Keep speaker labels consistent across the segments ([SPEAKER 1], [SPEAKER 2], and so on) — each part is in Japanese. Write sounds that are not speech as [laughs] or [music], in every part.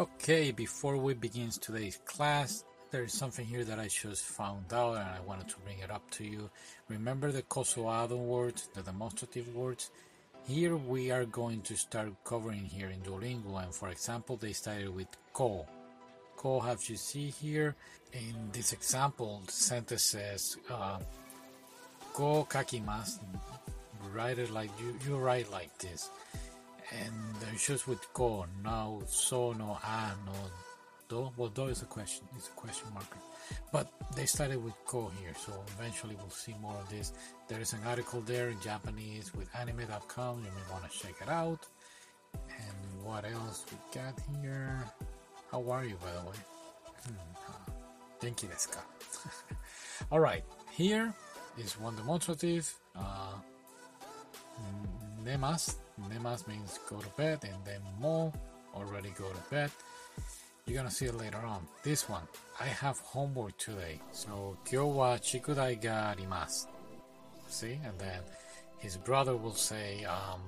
[SPEAKER 1] Okay, before we begin today's class, there is something here that I just found out and I wanted to bring it up to you. Remember the cosoado words, the demonstrative words? Here we are going to start covering here in Duolingo and for example they started with ko. Ko as you see here in this example the sentence says uh, ko kakimasu. Write it like you, you write like this and there's just with ko, now so, no, a, no, do. Well, do is a question, it's a question marker. But they started with ko here, so eventually we'll see more of this. There is an article there in Japanese with anime.com, you may want to check it out. And what else we got here? How are you, by the way? Hmm, thank you, desu ka? [laughs] Alright, here is one demonstrative. Uh, nemas Nemas means go to bed and then mo already go to bed. You're gonna see it later on. This one, I have homework today. So, kyo wa chikudai ga arimasu. See? And then his brother will say, um,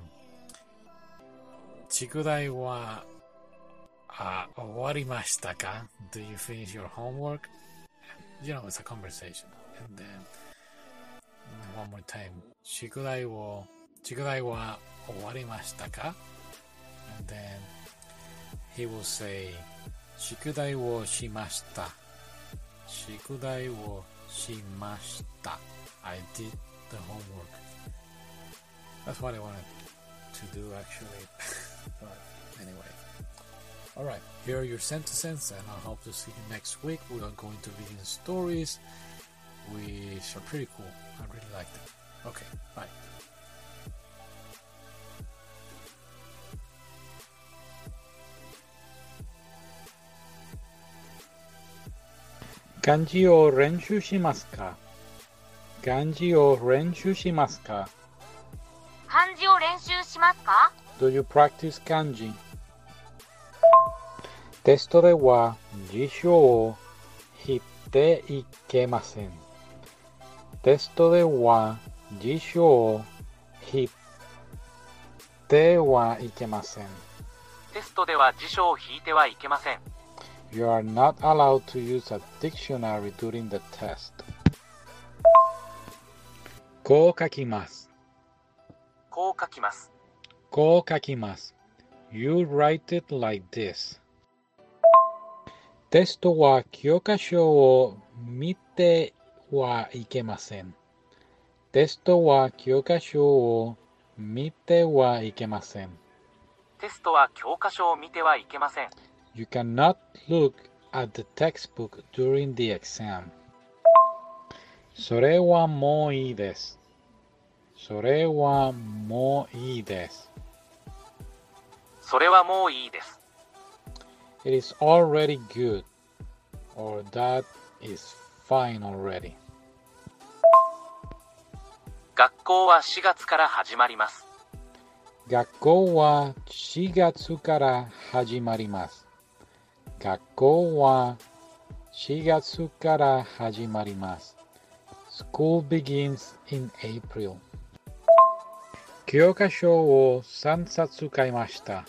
[SPEAKER 1] chikudai wa uh, owarimashita ka? Do you finish your homework? You know, it's a conversation. And then one more time, chikudai wo, chikudai wa 終わりましたか And then he will say 宿題をしました宿題をしました I did the homework That's what I wanted to do actually [laughs] but anyway Alright, here are your sentences and I hope to see you next week. We are going to begin stories which are pretty cool. I really like them. Okay, bye.
[SPEAKER 2] 漢字を練習しますか？漢字を練習しますか？
[SPEAKER 3] 漢字を練習しますか
[SPEAKER 2] ?Do you practice 漢字テストでは辞書を引っていけません。テストでは辞書を引ってはいけません。
[SPEAKER 4] テストでは辞書を引いてはいけません。
[SPEAKER 2] You are not allowed to use a dictionary during the test. こう書きます。
[SPEAKER 4] こう書きます。
[SPEAKER 2] こう書きます。You write it like this. テストは教科書を見てはいけません。テストは教科書を見てはいけません。
[SPEAKER 4] テストは教科書を見てはいけません。
[SPEAKER 2] You cannot look at the textbook during the exam. それはもういいです。それはもういいです。
[SPEAKER 4] それはもういいです。
[SPEAKER 2] It is already good, or that is fine already.
[SPEAKER 4] 学校は4月から始まります。
[SPEAKER 2] 学校は4月から始まります。 学校は4月から始まります。School begins in April. 教科書を3冊買いました。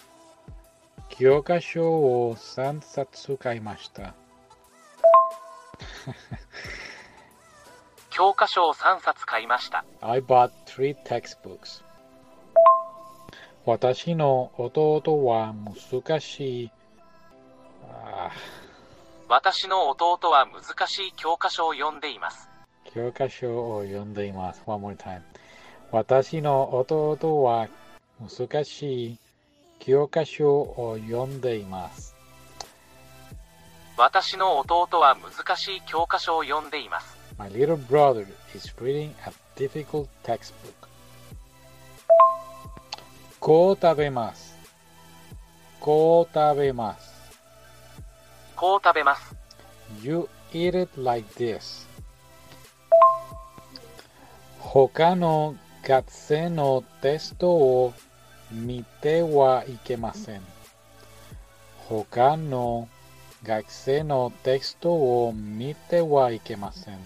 [SPEAKER 2] 教科書を3冊買いました。[laughs]
[SPEAKER 4] 教科書を3冊買いました。
[SPEAKER 2] I bought three textbooks. 私の弟は難しい
[SPEAKER 4] 私の弟は難しい教科書を読んでいます。
[SPEAKER 2] 教科書を読んでいます。One more time. 私の弟は難しい教科書を読んでいます。
[SPEAKER 4] 私の弟は難しい教科書を読んでいます。
[SPEAKER 2] My little brother is reading a difficult textbook. こう食べます。こう食べます。
[SPEAKER 4] こう食べます。
[SPEAKER 2] You eat it like this. 他の学生のテストを見てはいけません。他の学生のテストを見てはいけません。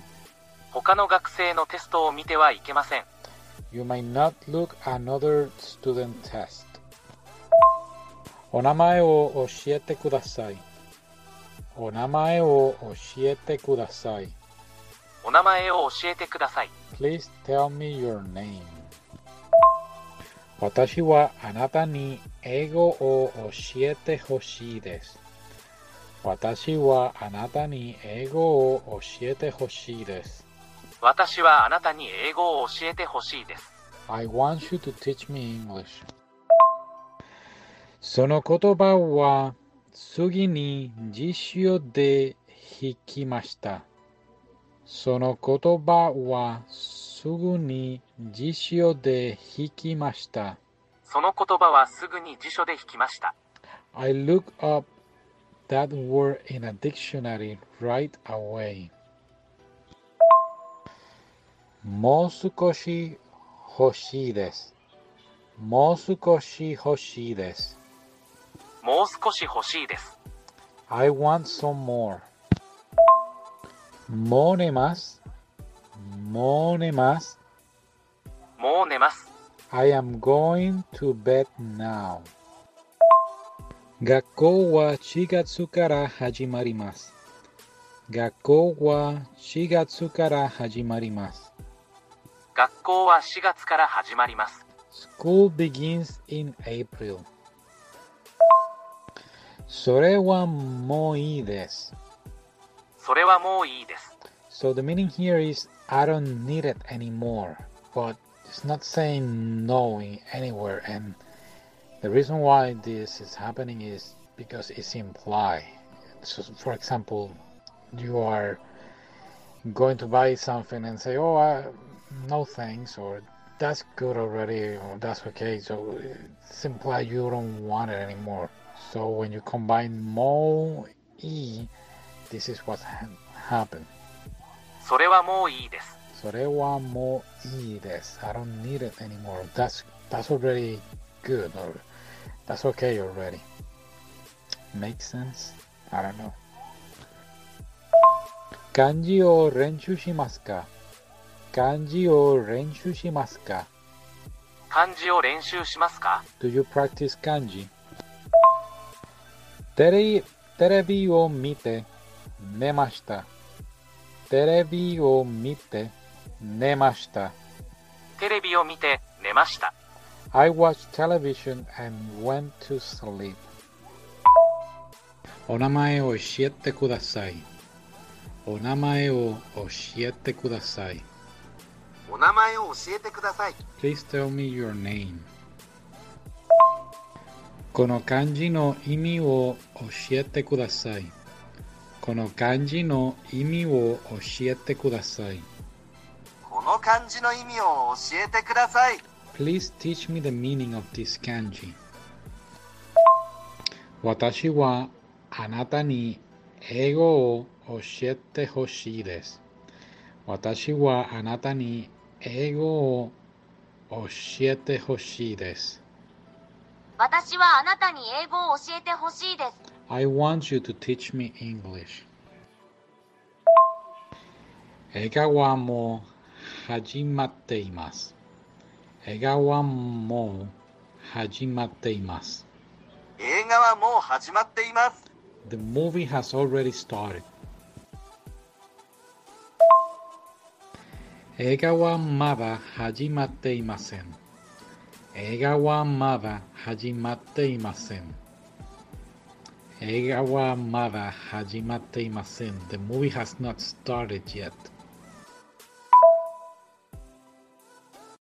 [SPEAKER 4] 他の学生のテストを見てはいけません。
[SPEAKER 2] You may not look another student test. お名前を教えてください。お名前を教えてください。
[SPEAKER 4] お名前を教えてください。
[SPEAKER 2] Please tell me your name. 私はあなたに英語を教えてほしいです。私はあなたに英語を教えてほしいです。
[SPEAKER 4] 私はあなたに英語を教えてほしいです。
[SPEAKER 2] I want you to teach me English. その言葉は次に辞書で引きました。その言葉はすぐに辞書で引きました。
[SPEAKER 4] その言葉はすぐに辞書で引きました。
[SPEAKER 2] I looked up that word in a dictionary right away. もう少し欲しいです。もう少し欲しいです。
[SPEAKER 4] もう少し欲しいです。
[SPEAKER 2] I want some more. もう寝ます。もう寝ます。
[SPEAKER 4] もう寝ます。
[SPEAKER 2] I am going to bed now. 学校は4月から始まります。学校は4月から始まります。
[SPEAKER 4] 学校は4月から始まります。
[SPEAKER 2] School begins in April. それはもういいです。
[SPEAKER 4] それはもういいです。
[SPEAKER 2] So the meaning here is I don't need it anymore, but it's not saying no in anywhere. And the reason why this is happening is because it's implied. So, for example, you are going to buy something and say, "Oh, I, no thanks," or "That's good already," or "That's okay." So it's implied you don't want it anymore. So when you combine mo e, this is what ha- happened.
[SPEAKER 4] それはもういいです。
[SPEAKER 2] それはもういいです。I don't need it anymore. That's that's already good or that's okay already. Makes sense? I don't know. 漢字を練習しますか漢字を練習しますか
[SPEAKER 4] 漢字を練習しますか
[SPEAKER 2] Do you practice 漢字 テレテレビを見て寝ました。テレビを見て寝ました。
[SPEAKER 4] テレビを見て寝ました。
[SPEAKER 2] I watched television and went to sleep. お名前を教えてください。お名前を教えてください。
[SPEAKER 5] お名前を教えてください。
[SPEAKER 2] Please tell me your name. この漢字の意味を教えてください。この漢字の意味を教えてください。
[SPEAKER 5] この漢字の意味を教えてください。
[SPEAKER 2] Please teach me the meaning of this kanji. 私はあなたに英語を教えてほしいです。私はあなたに英語を教えてほしいです。
[SPEAKER 3] 私はあなたに英語を教えてほしいです。
[SPEAKER 2] I want you to teach me English. 映画はもう始まっています。映画はもう始まっています。
[SPEAKER 5] 映画はもう始まっています。
[SPEAKER 2] The movie has already started. 映画はまだ始まっていません。映画はまだ始まっていません。映画はまだ始まっていません。The movie has not started yet.